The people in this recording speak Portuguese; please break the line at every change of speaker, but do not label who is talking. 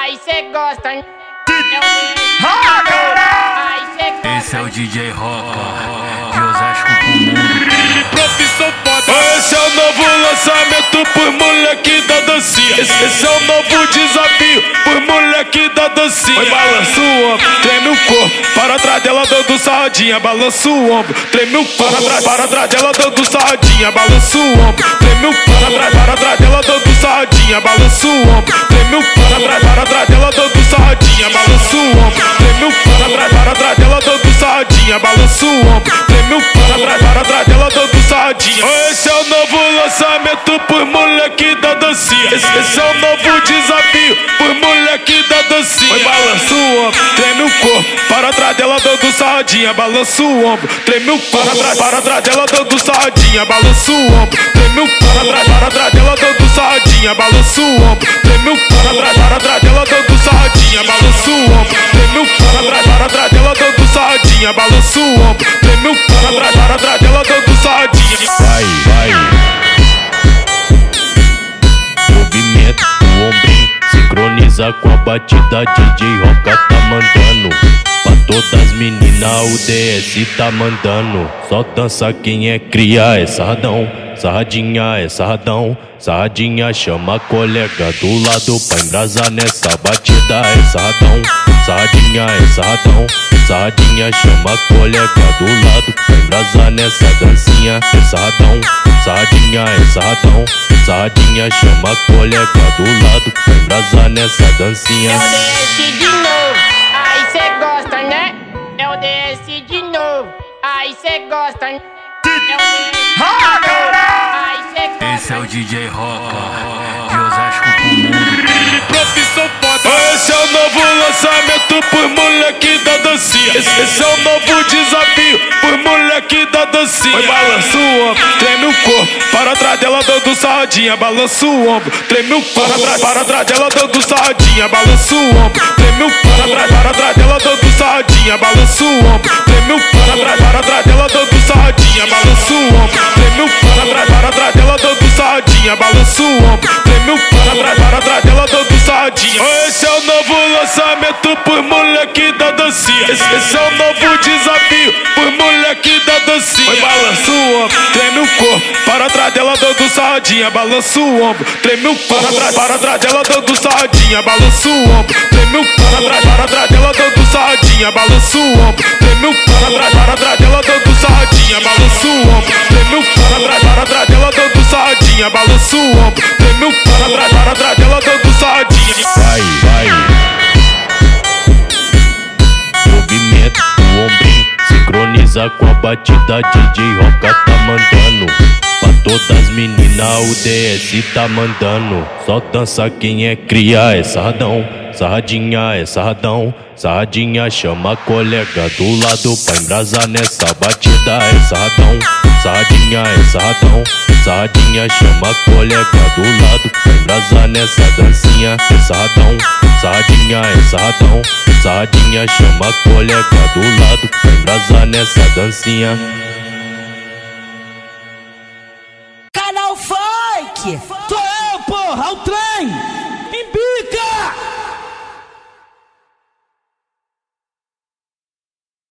Aí cê gosta, hein?
Esse é o DJ Roca, de Osasco.
Profissão foda. Esse é o novo lançamento por moleque da dancinha. Esse, esse é o novo desafio por moleque da dancinha. Oi, balança o ombro, treme o corpo. Sarradinha. Balança o ombro, treme o corpo. Para trás, para trás dela dando sarradinha. Balança o ombro, treme o corpo. Para trás, para trás dela dando sarradinha. Balança o ombro, treme o corpo. Para trás, para trás dela dando sarradinha. Balança o ombro, treme o corpo. Para trás, para trás dela dando sarradinha. Balança o ombro, treme o corpo. Para trás, para trás dela dando sarradinha. Esse é o novo lançamento por moleque da dancinha. Esse, esse é o novo desafio por moleque sarradinha. Balança o ombro, treme o. Para trás, para trás dela dando sarradinha. Balança o ombro, treme o. Para trás, para trás dela dando sarradinha. Balança o ombro, treme o. Para trás, para trás dela dando sarradinha. Balança o ombro, treme o. Para trás, para trás dela dando sarradinha. Balança o ombro, treme o corpo. Para trás, para trás dela dando sarradinha.
Vai, vai. Movimento o ombrinho, sincroniza com a batida. DJ Roca tá mandando. Todas as meninas, o DS tá mandando. Só dança quem é cria, é sarradão. Sarradinha é sarradão. Sarradinha chama a colega do lado pra embrasar nessa batida. É sarradão. Sarradinha é sarradão. Sarradinha chama a colega do lado pra embrasar nessa dancinha. É sarradão. Sarradinha é sarradão. Sarradinha chama a colega do lado pra embrasar nessa dancinha.
O DS de novo. Né? É o DS de novo. Aí cê gosta, hein? É o DS de novo. Aí cê gosta.
Esse é o DJ Roca, de Osasco pro mundo.
Profissão foda. Esse é o novo lançamento por moleque da dancinha. Esse, esse é o novo desafio por moleque da dancinha. Oi, balança o ombro, treme o corpo. Para trás dela dando sarradinha. Balança o ombro, treme o corpo. Para trás, para trás dela dando sarradinha. Balança o ombro, treme o corpo. Para trás, para trás dela dando sarradinha. Balança o ombro, treme o corpo. Para trás, para trás dela dando sarradinha. Balança o ombro, treme o corpo. Para trás, para trás dela dando sarradinha. Balança o ombro, treme o corpo. Para trás, para trás dela dando sarradinha. Esse é o novo lançamento por moleque da dancinha. Esse, esse é o novo desafio por moleque da dancinha. Oi, balança o ombro, treme o corpo. Para trás dela dando sarradinha. Balança o ombro, treme o. Para trás, para trás dela dando sarradinha. Balança o ombro, treme o. Para trás, para trás dela dando sarradinha. Balança o ombro, treme o. Para trás, para trás dela dando sarradinha. Balança o ombro, treme o corpo. Para trás, para trás dela dando sarradinha. Balança o ombro, treme o corpo. Para trás, para trás dela dando sarradinha.
Vai, vai. Movimento o ombrinho, sincroniza com a batida. DJ Roca tá mandando. Todas as meninas, o DS tá mandando. Só dança quem é cria, é sarradão. Sarradinha é sarradão. Sarradinha chama a colega do lado pra embrasar nessa batida. É sarradão. Sarradinha é sarradão. Sarradinha chama a colega do lado pra embrasar nessa dancinha. É sarradão. Sarradinha é sarradão. Sarradinha chama a colega do lado pra embrasar nessa dancinha.
Kiev.